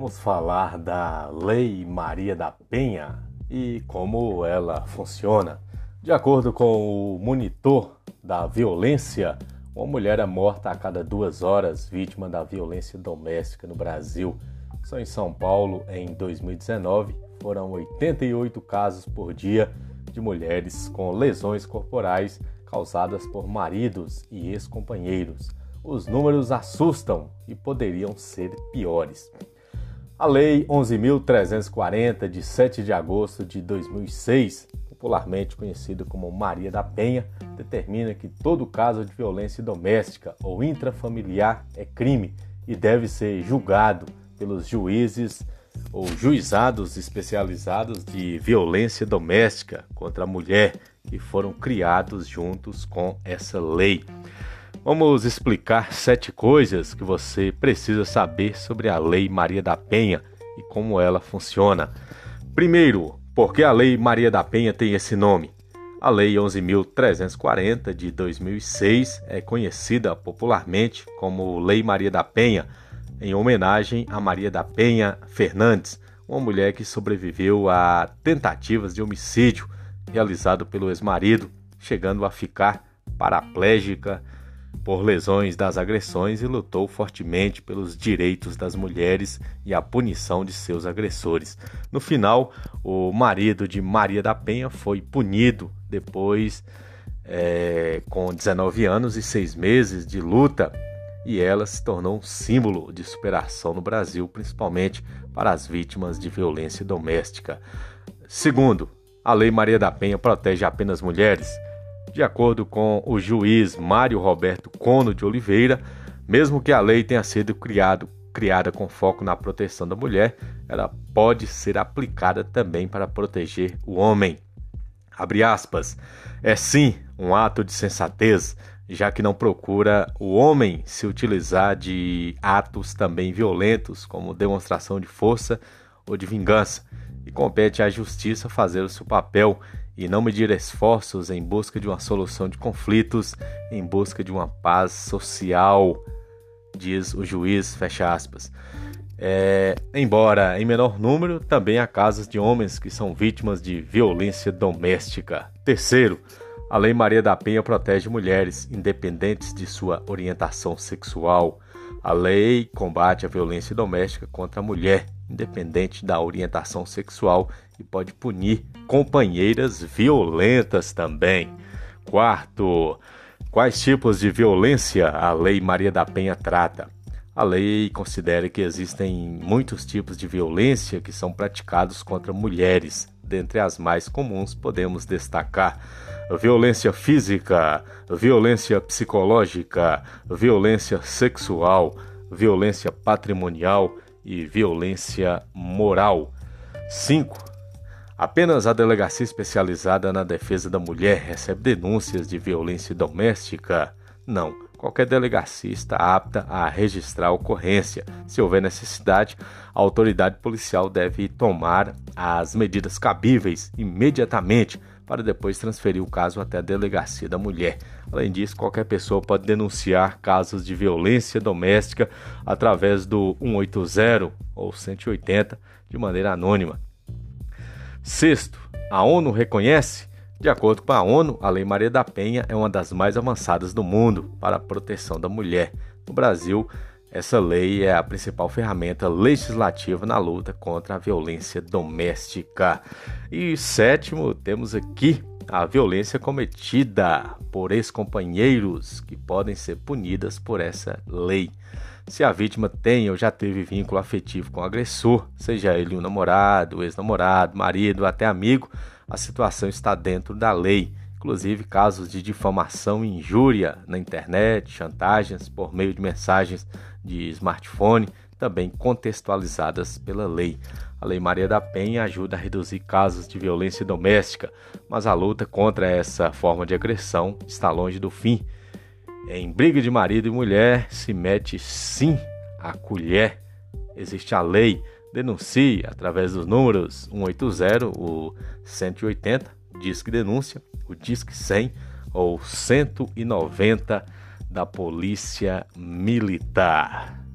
Vamos falar da Lei Maria da Penha e como ela funciona. De acordo com o monitor da violência, uma mulher é morta a cada duas horas vítima da violência doméstica no Brasil. Só em São Paulo, em 2019, foram 88 casos por dia de mulheres com lesões corporais causadas por maridos e ex-companheiros. Os números assustam e poderiam ser piores. A Lei 11.340, de 7 de agosto de 2006, popularmente conhecida como Maria da Penha, determina que todo caso de violência doméstica ou intrafamiliar é crime e deve ser julgado pelos juízes ou juizados especializados de violência doméstica contra a mulher que foram criados juntos com essa lei. Vamos explicar sete coisas que você precisa saber sobre a Lei Maria da Penha e como ela funciona. Primeiro, por que a Lei Maria da Penha tem esse nome? A Lei 11.340 de 2006 é conhecida popularmente como Lei Maria da Penha, em homenagem a Maria da Penha Fernandes, uma mulher que sobreviveu a tentativas de homicídio realizado pelo ex-marido, chegando a ficar paraplégica por lesões das agressões e lutou fortemente pelos direitos das mulheres e a punição de seus agressores. No final, o marido de Maria da Penha foi punido depois, é, com 19 anos e 6 meses de luta, e ela se tornou um símbolo de superação no Brasil, principalmente para as vítimas de violência doméstica. Segundo, a Lei Maria da Penha protege apenas mulheres. De acordo com o juiz Mário Roberto Cono de Oliveira, mesmo que a lei tenha sido criado, criada com foco na proteção da mulher, ela pode ser aplicada também para proteger o homem. Abre aspas. É sim um ato de sensatez, já que não procura o homem se utilizar de atos também violentos, como demonstração de força ou de vingança, e compete à justiça fazer o seu papel e não medir esforços em busca de uma solução de conflitos, em busca de uma paz social, diz o juiz, fecha aspas. É, embora em menor número, também há casos de homens que são vítimas de violência doméstica. Terceiro, a Lei Maria da Penha protege mulheres, independentes de sua orientação sexual. A lei combate a violência doméstica contra a mulher, independente da orientação sexual, e pode punir companheiras violentas também. Quarto, quais tipos de violência a Lei Maria da Penha trata? A lei considera que existem muitos tipos de violência que são praticados contra mulheres. Dentre as mais comuns, podemos destacar violência física, violência psicológica, violência sexual, violência patrimonial e violência moral. 5. Apenas a Delegacia Especializada na Defesa da Mulher recebe denúncias de violência doméstica? Não. Qualquer delegacia está apta a registrar a ocorrência. Se houver necessidade, a autoridade policial deve tomar as medidas cabíveis imediatamente para depois transferir o caso até a delegacia da mulher. Além disso, qualquer pessoa pode denunciar casos de violência doméstica através do 180 ou 180 de maneira anônima. Sexto, a ONU reconhece, de acordo com a ONU, a Lei Maria da Penha é uma das mais avançadas do mundo para a proteção da mulher. No Brasil, essa lei é a principal ferramenta legislativa na luta contra a violência doméstica. E sétimo, temos aqui a violência cometida por ex-companheiros que podem ser punidas por essa lei. Se a vítima tem ou já teve vínculo afetivo com o agressor, seja ele um namorado, ex-namorado, marido, até amigo, a situação está dentro da lei. Inclusive casos de difamação e injúria na internet, chantagens por meio de mensagens de smartphone, também contextualizadas pela lei. A Lei Maria da Penha ajuda a reduzir casos de violência doméstica, mas a luta contra essa forma de agressão está longe do fim. Em briga de marido e mulher se mete sim a colher. Existe a lei. Denuncie através dos números 180, o 180, Disque Denúncia, o Disque 100 ou 190 da Polícia Militar.